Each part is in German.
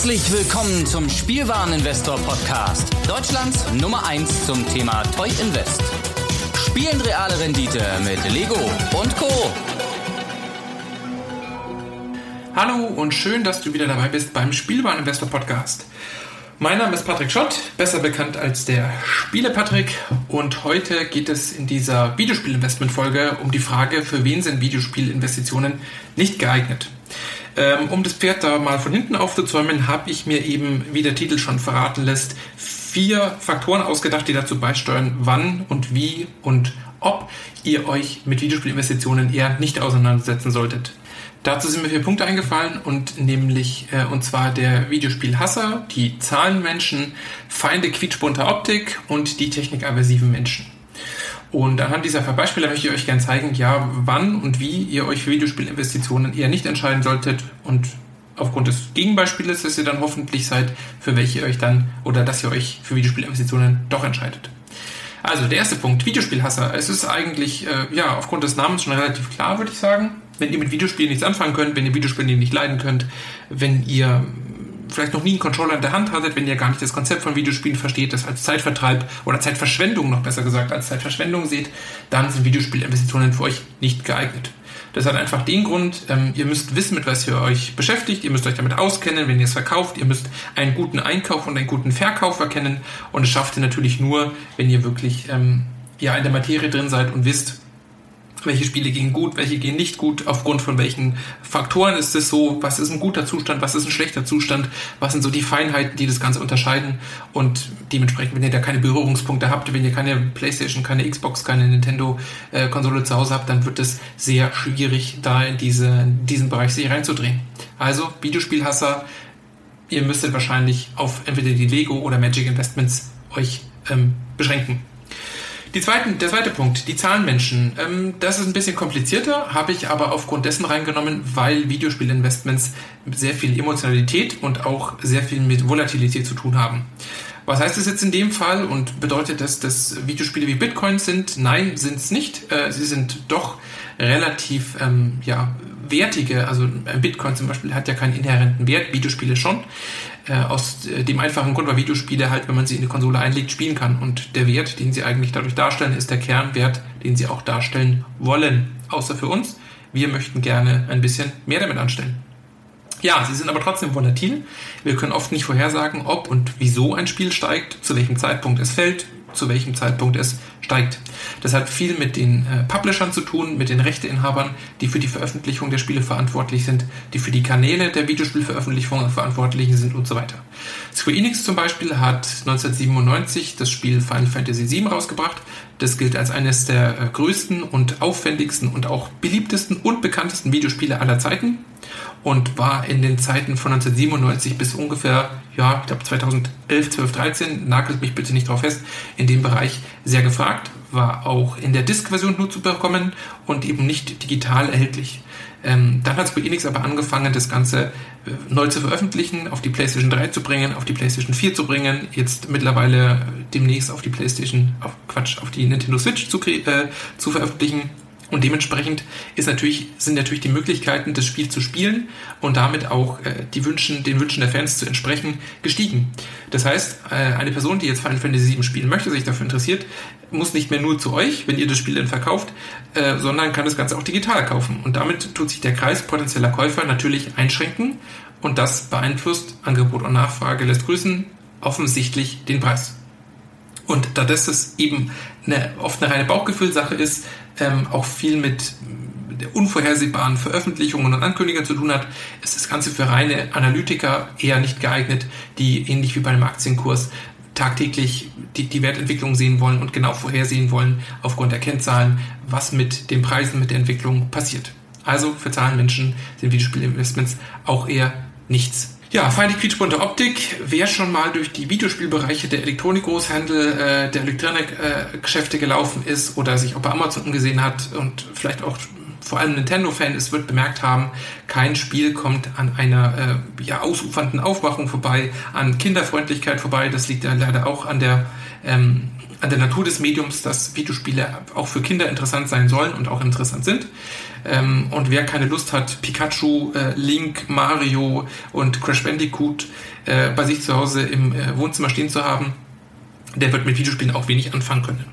Herzlich willkommen zum Spielwareninvestor Podcast. Deutschlands Nummer 1 zum Thema Toy Invest. Spielen reale Rendite mit Lego und Co. Hallo und schön, dass du wieder dabei bist beim Spielwareninvestor Podcast. Mein Name ist Patrick Schott, besser bekannt als der Spiele Patrick und heute geht es in dieser Videospielinvestment Folge um die Frage, für wen sind Videospielinvestitionen nicht geeignet. Ähm, um das Pferd da mal von hinten aufzuzäumen, habe ich mir eben, wie der Titel schon verraten lässt, vier Faktoren ausgedacht, die dazu beisteuern, wann und wie und ob ihr euch mit Videospielinvestitionen eher nicht auseinandersetzen solltet. Dazu sind mir vier Punkte eingefallen und nämlich äh, und zwar der Videospielhasser, die Zahlenmenschen, Feinde quietschbunter Optik und die technikaversiven Menschen. Und anhand dieser Beispiele möchte ich euch gerne zeigen, ja, wann und wie ihr euch für Videospielinvestitionen eher nicht entscheiden solltet und aufgrund des Gegenbeispieles, dass ihr dann hoffentlich seid, für welche ihr euch dann oder dass ihr euch für Videospielinvestitionen doch entscheidet. Also der erste Punkt, Videospielhasser. Es ist eigentlich äh, ja aufgrund des Namens schon relativ klar, würde ich sagen. Wenn ihr mit Videospielen nichts anfangen könnt, wenn ihr Videospiele nicht leiden könnt, wenn ihr vielleicht noch nie einen Controller in der Hand hattet, wenn ihr gar nicht das Konzept von Videospielen versteht, das als Zeitvertreib oder Zeitverschwendung noch besser gesagt als Zeitverschwendung seht, dann sind Videospielinvestitionen für euch nicht geeignet. Das hat einfach den Grund, ähm, ihr müsst wissen, mit was ihr euch beschäftigt, ihr müsst euch damit auskennen, wenn ihr es verkauft, ihr müsst einen guten Einkauf und einen guten Verkauf erkennen und es schafft ihr natürlich nur, wenn ihr wirklich ähm, ja, in der Materie drin seid und wisst, welche Spiele gehen gut, welche gehen nicht gut, aufgrund von welchen Faktoren ist es so, was ist ein guter Zustand, was ist ein schlechter Zustand, was sind so die Feinheiten, die das Ganze unterscheiden und dementsprechend, wenn ihr da keine Berührungspunkte habt, wenn ihr keine Playstation, keine Xbox, keine Nintendo-Konsole zu Hause habt, dann wird es sehr schwierig, da in diese, diesen Bereich sich reinzudrehen. Also, Videospielhasser, ihr müsstet wahrscheinlich auf entweder die Lego oder Magic Investments euch ähm, beschränken. Die zweiten, der zweite Punkt, die Zahlenmenschen. Ähm, das ist ein bisschen komplizierter, habe ich aber aufgrund dessen reingenommen, weil Videospielinvestments sehr viel Emotionalität und auch sehr viel mit Volatilität zu tun haben. Was heißt das jetzt in dem Fall und bedeutet das, dass Videospiele wie Bitcoin sind? Nein, sind es nicht. Äh, sie sind doch relativ ähm, ja, wertige, also Bitcoin zum Beispiel hat ja keinen inhärenten Wert, Videospiele schon. Äh, aus äh, dem einfachen Grund, weil Videospiele halt, wenn man sie in die Konsole einlegt, spielen kann. Und der Wert, den sie eigentlich dadurch darstellen, ist der Kernwert, den sie auch darstellen wollen. Außer für uns. Wir möchten gerne ein bisschen mehr damit anstellen. Ja, sie sind aber trotzdem volatil. Wir können oft nicht vorhersagen, ob und wieso ein Spiel steigt, zu welchem Zeitpunkt es fällt, zu welchem Zeitpunkt es steigt. Das hat viel mit den äh, Publishern zu tun, mit den Rechteinhabern, die für die Veröffentlichung der Spiele verantwortlich sind, die für die Kanäle der Videospielveröffentlichung verantwortlich sind und so weiter. Square Enix zum Beispiel hat 1997 das Spiel Final Fantasy VII rausgebracht. Das gilt als eines der äh, größten und aufwendigsten und auch beliebtesten und bekanntesten Videospiele aller Zeiten und war in den Zeiten von 1997 bis ungefähr, ja, ich glaube 2011, 12, 13, nagelt mich bitte nicht drauf fest, in dem Bereich sehr gefragt, war auch in der Disk-Version nur zu bekommen und eben nicht digital erhältlich. Ähm, dann hat Square Enix aber angefangen, das Ganze äh, neu zu veröffentlichen, auf die PlayStation 3 zu bringen, auf die PlayStation 4 zu bringen, jetzt mittlerweile demnächst auf die PlayStation, auf Quatsch, auf die Nintendo Switch zu, äh, zu veröffentlichen und dementsprechend ist natürlich, sind natürlich die Möglichkeiten, das Spiel zu spielen und damit auch äh, die Wünschen, den Wünschen der Fans zu entsprechen, gestiegen. Das heißt, äh, eine Person, die jetzt Final Fantasy VII spielen möchte, sich dafür interessiert, muss nicht mehr nur zu euch, wenn ihr das Spiel dann verkauft, äh, sondern kann das Ganze auch digital kaufen. Und damit tut sich der Kreis potenzieller Käufer natürlich einschränken und das beeinflusst Angebot und Nachfrage, lässt grüßen, offensichtlich den Preis. Und da das eben eine, oft eine reine Bauchgefühlsache ist, ähm, auch viel mit der unvorhersehbaren Veröffentlichungen und Ankündigungen zu tun hat, ist das Ganze für reine Analytiker eher nicht geeignet, die ähnlich wie bei einem Aktienkurs tagtäglich die, die Wertentwicklung sehen wollen und genau vorhersehen wollen aufgrund der Kennzahlen, was mit den Preisen, mit der Entwicklung passiert. Also für Zahlenmenschen sind Videospielinvestments auch eher nichts. Ja, feindlich quietschbunte Optik. Wer schon mal durch die Videospielbereiche der Elektronikgroßhandel, äh, der Elektronikgeschäfte äh, gelaufen ist oder sich auch bei Amazon umgesehen hat und vielleicht auch vor allem Nintendo-Fan ist, wird bemerkt haben, kein Spiel kommt an einer äh, ja, ausufernden Aufmachung vorbei, an Kinderfreundlichkeit vorbei. Das liegt ja leider auch an der ähm, an der Natur des Mediums, dass Videospiele auch für Kinder interessant sein sollen und auch interessant sind. Ähm, und wer keine Lust hat, Pikachu, äh, Link, Mario und Crash Bandicoot äh, bei sich zu Hause im äh, Wohnzimmer stehen zu haben, der wird mit Videospielen auch wenig anfangen können.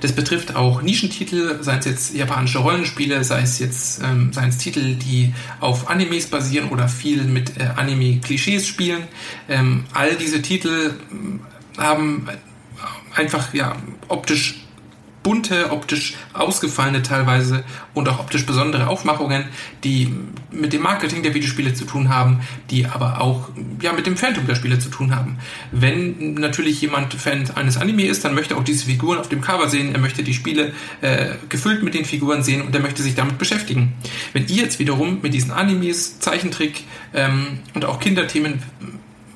Das betrifft auch Nischentitel, seien es jetzt japanische Rollenspiele, sei es jetzt ähm, seien es Titel, die auf Animes basieren oder viel mit äh, Anime-Klischees spielen. Ähm, all diese Titel ähm, haben einfach ja optisch bunte, optisch ausgefallene teilweise und auch optisch besondere Aufmachungen, die mit dem Marketing der Videospiele zu tun haben, die aber auch ja, mit dem Phantom der Spiele zu tun haben. Wenn natürlich jemand Fan eines Anime ist, dann möchte er auch diese Figuren auf dem Cover sehen, er möchte die Spiele äh, gefüllt mit den Figuren sehen und er möchte sich damit beschäftigen. Wenn ihr jetzt wiederum mit diesen Animes, Zeichentrick ähm, und auch Kinderthemen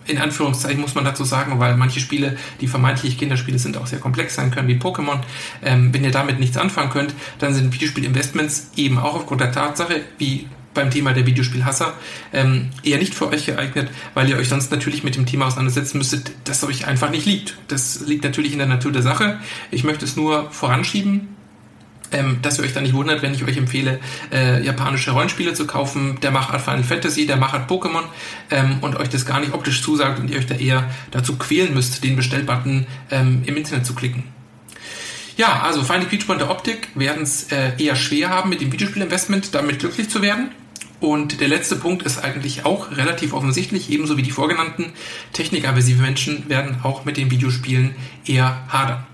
in Anführungszeichen muss man dazu sagen, weil manche Spiele, die vermeintlich Kinderspiele sind, auch sehr komplex sein können, wie Pokémon. Ähm, wenn ihr damit nichts anfangen könnt, dann sind Videospielinvestments eben auch aufgrund der Tatsache, wie beim Thema der Videospielhasser, ähm, eher nicht für euch geeignet, weil ihr euch sonst natürlich mit dem Thema auseinandersetzen müsstet, das euch einfach nicht liegt. Das liegt natürlich in der Natur der Sache. Ich möchte es nur voranschieben, ähm, dass ihr euch da nicht wundert, wenn ich euch empfehle, äh, japanische Rollenspiele zu kaufen, der Machart Final Fantasy, der Machart Pokémon ähm, und euch das gar nicht optisch zusagt und ihr euch da eher dazu quälen müsst, den Bestellbutton ähm, im Internet zu klicken. Ja, also Final Feature und der Optik werden es äh, eher schwer haben, mit dem Videospielinvestment damit glücklich zu werden. Und der letzte Punkt ist eigentlich auch relativ offensichtlich, ebenso wie die vorgenannten. Technikaversive Menschen werden auch mit den Videospielen eher hadern.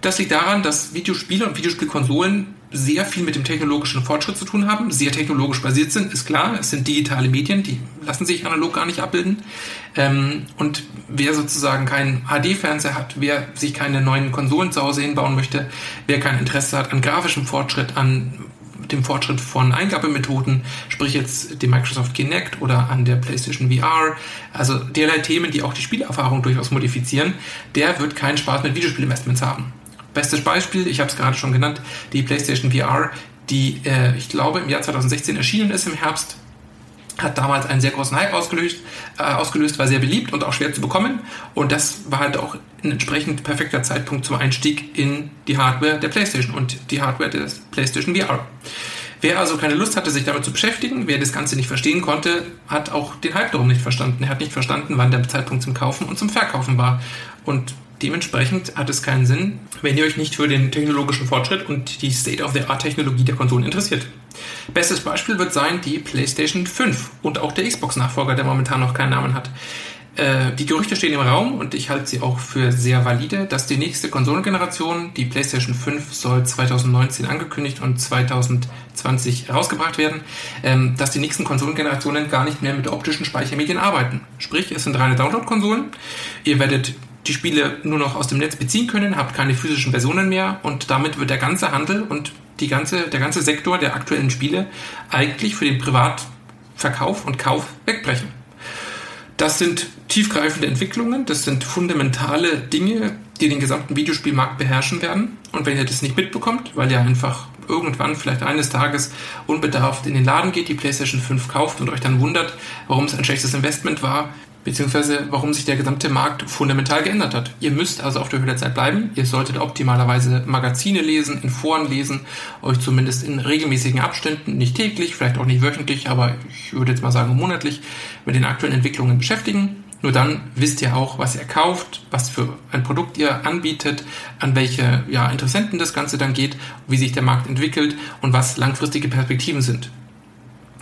Das liegt daran, dass Videospiele und Videospielkonsolen sehr viel mit dem technologischen Fortschritt zu tun haben, sehr technologisch basiert sind, ist klar. Es sind digitale Medien, die lassen sich analog gar nicht abbilden. Ähm, und wer sozusagen keinen HD-Fernseher hat, wer sich keine neuen Konsolen zu Hause hinbauen möchte, wer kein Interesse hat an grafischem Fortschritt, an dem Fortschritt von Eingabemethoden, sprich jetzt dem Microsoft Kinect oder an der PlayStation VR, also derlei Themen, die auch die Spielerfahrung durchaus modifizieren, der wird keinen Spaß mit Videospielinvestments haben. Bestes Beispiel, ich habe es gerade schon genannt, die PlayStation VR, die äh, ich glaube im Jahr 2016 erschienen ist im Herbst, hat damals einen sehr großen Hype ausgelöst, äh, ausgelöst, war sehr beliebt und auch schwer zu bekommen. Und das war halt auch ein entsprechend perfekter Zeitpunkt zum Einstieg in die Hardware der PlayStation und die Hardware des PlayStation VR. Wer also keine Lust hatte, sich damit zu beschäftigen, wer das Ganze nicht verstehen konnte, hat auch den Hype darum nicht verstanden. Er hat nicht verstanden, wann der Zeitpunkt zum Kaufen und zum Verkaufen war. Und Dementsprechend hat es keinen Sinn, wenn ihr euch nicht für den technologischen Fortschritt und die State-of-the-Art-Technologie der Konsolen interessiert. Bestes Beispiel wird sein die PlayStation 5 und auch der Xbox-Nachfolger, der momentan noch keinen Namen hat. Äh, die Gerüchte stehen im Raum und ich halte sie auch für sehr valide, dass die nächste Konsolengeneration, die PlayStation 5, soll 2019 angekündigt und 2020 herausgebracht werden, ähm, dass die nächsten Konsolengenerationen gar nicht mehr mit optischen Speichermedien arbeiten. Sprich, es sind reine Download-Konsolen. Ihr werdet die Spiele nur noch aus dem Netz beziehen können, habt keine physischen Versionen mehr und damit wird der ganze Handel und die ganze, der ganze Sektor der aktuellen Spiele eigentlich für den Privatverkauf und Kauf wegbrechen. Das sind tiefgreifende Entwicklungen, das sind fundamentale Dinge, die den gesamten Videospielmarkt beherrschen werden. Und wenn ihr das nicht mitbekommt, weil ihr einfach irgendwann vielleicht eines Tages unbedarft in den Laden geht, die PlayStation 5 kauft und euch dann wundert, warum es ein schlechtes Investment war, beziehungsweise warum sich der gesamte Markt fundamental geändert hat. Ihr müsst also auf der Höhe der Zeit bleiben. Ihr solltet optimalerweise Magazine lesen, in Foren lesen, euch zumindest in regelmäßigen Abständen, nicht täglich, vielleicht auch nicht wöchentlich, aber ich würde jetzt mal sagen monatlich, mit den aktuellen Entwicklungen beschäftigen. Nur dann wisst ihr auch, was ihr kauft, was für ein Produkt ihr anbietet, an welche ja, Interessenten das Ganze dann geht, wie sich der Markt entwickelt und was langfristige Perspektiven sind.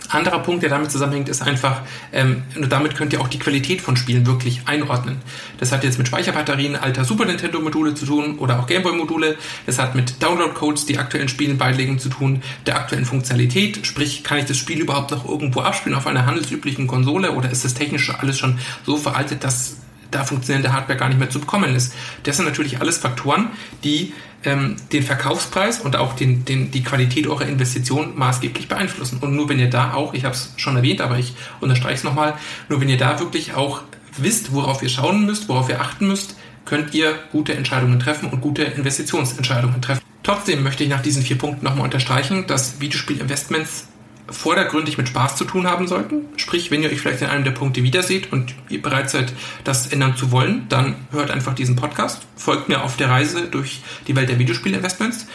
Anderer Punkt, der damit zusammenhängt, ist einfach, ähm, nur damit könnt ihr auch die Qualität von Spielen wirklich einordnen. Das hat jetzt mit Speicherbatterien alter Super Nintendo-Module zu tun oder auch Gameboy-Module. Das hat mit Download-Codes, die aktuellen Spielen beilegen, zu tun, der aktuellen Funktionalität. Sprich, kann ich das Spiel überhaupt noch irgendwo abspielen auf einer handelsüblichen Konsole oder ist das technisch alles schon so veraltet, dass da funktionierende Hardware gar nicht mehr zu bekommen ist. Das sind natürlich alles Faktoren, die ähm, den Verkaufspreis und auch den, den, die Qualität eurer Investition maßgeblich beeinflussen. Und nur wenn ihr da auch, ich habe es schon erwähnt, aber ich unterstreiche es nochmal, nur wenn ihr da wirklich auch wisst, worauf ihr schauen müsst, worauf ihr achten müsst, könnt ihr gute Entscheidungen treffen und gute Investitionsentscheidungen treffen. Trotzdem möchte ich nach diesen vier Punkten nochmal unterstreichen, dass Videospielinvestments vordergründig mit Spaß zu tun haben sollten. Sprich, wenn ihr euch vielleicht in einem der Punkte wiederseht und ihr bereit seid, das ändern zu wollen, dann hört einfach diesen Podcast, folgt mir auf der Reise durch die Welt der Videospielinvestments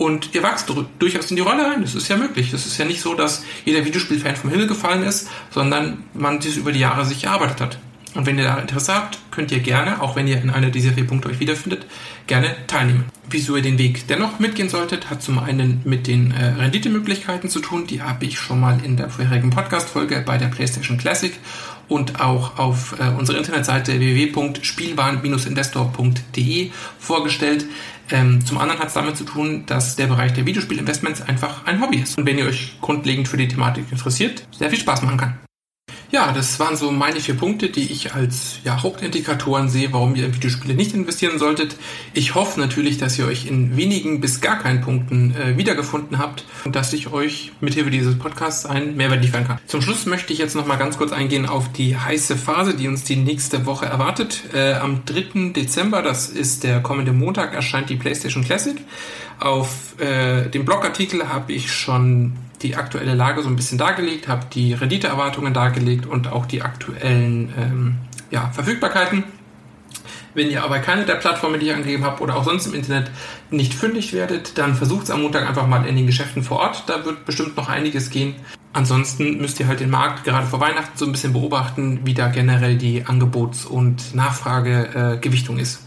und ihr wachst durchaus in die Rolle rein. Das ist ja möglich. Das ist ja nicht so, dass jeder Videospielfan vom Himmel gefallen ist, sondern man das über die Jahre sich erarbeitet hat. Und wenn ihr da Interesse habt, könnt ihr gerne, auch wenn ihr in einer dieser vier Punkte euch wiederfindet, gerne teilnehmen. Wieso ihr den Weg dennoch mitgehen solltet, hat zum einen mit den äh, Renditemöglichkeiten zu tun. Die habe ich schon mal in der vorherigen Podcast-Folge bei der PlayStation Classic und auch auf äh, unserer Internetseite www.spielwaren-investor.de vorgestellt. Ähm, zum anderen hat es damit zu tun, dass der Bereich der Videospielinvestments einfach ein Hobby ist. Und wenn ihr euch grundlegend für die Thematik interessiert, sehr viel Spaß machen kann. Ja, das waren so meine vier Punkte, die ich als ja, Hauptindikatoren sehe, warum ihr in Videospiele nicht investieren solltet. Ich hoffe natürlich, dass ihr euch in wenigen bis gar keinen Punkten äh, wiedergefunden habt und dass ich euch mithilfe dieses Podcasts einen Mehrwert liefern kann. Zum Schluss möchte ich jetzt noch mal ganz kurz eingehen auf die heiße Phase, die uns die nächste Woche erwartet. Äh, am 3. Dezember, das ist der kommende Montag, erscheint die PlayStation Classic. Auf äh, dem Blogartikel habe ich schon die aktuelle Lage so ein bisschen dargelegt, habe die Renditeerwartungen dargelegt und auch die aktuellen ähm, ja, Verfügbarkeiten. Wenn ihr aber keine der Plattformen, die ich angegeben habe oder auch sonst im Internet nicht fündig werdet, dann versucht es am Montag einfach mal in den Geschäften vor Ort. Da wird bestimmt noch einiges gehen. Ansonsten müsst ihr halt den Markt gerade vor Weihnachten so ein bisschen beobachten, wie da generell die Angebots- und Nachfragegewichtung äh, ist.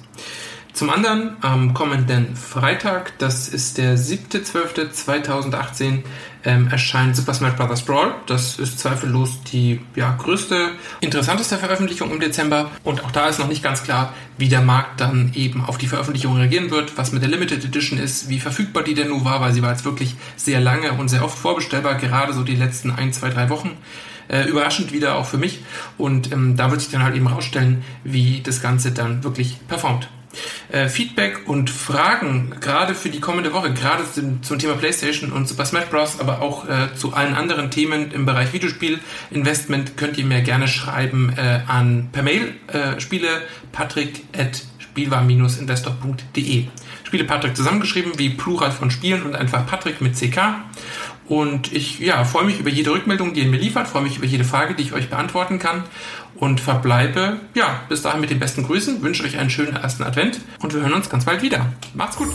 Zum anderen am kommenden Freitag, das ist der 7.12.2018, ähm, erscheint Super Smash Bros. Brawl. Das ist zweifellos die ja, größte, interessanteste Veröffentlichung im Dezember. Und auch da ist noch nicht ganz klar, wie der Markt dann eben auf die Veröffentlichung reagieren wird, was mit der Limited Edition ist, wie verfügbar die denn nun war, weil sie war jetzt wirklich sehr lange und sehr oft vorbestellbar, gerade so die letzten ein, zwei, drei Wochen. Äh, überraschend wieder auch für mich. Und ähm, da wird sich dann halt eben rausstellen, wie das Ganze dann wirklich performt. Äh, Feedback und Fragen, gerade für die kommende Woche, gerade zum, zum Thema PlayStation und Super Smash Bros., aber auch äh, zu allen anderen Themen im Bereich Videospiel-Investment, könnt ihr mir gerne schreiben äh, an per Mail äh, spiele patrick at spielwar-investor.de. Spiele Patrick zusammengeschrieben wie Plural von Spielen und einfach Patrick mit CK. Und ich ja, freue mich über jede Rückmeldung, die ihr mir liefert, freue mich über jede Frage, die ich euch beantworten kann und verbleibe ja, bis dahin mit den besten Grüßen, wünsche euch einen schönen ersten Advent und wir hören uns ganz bald wieder. Macht's gut!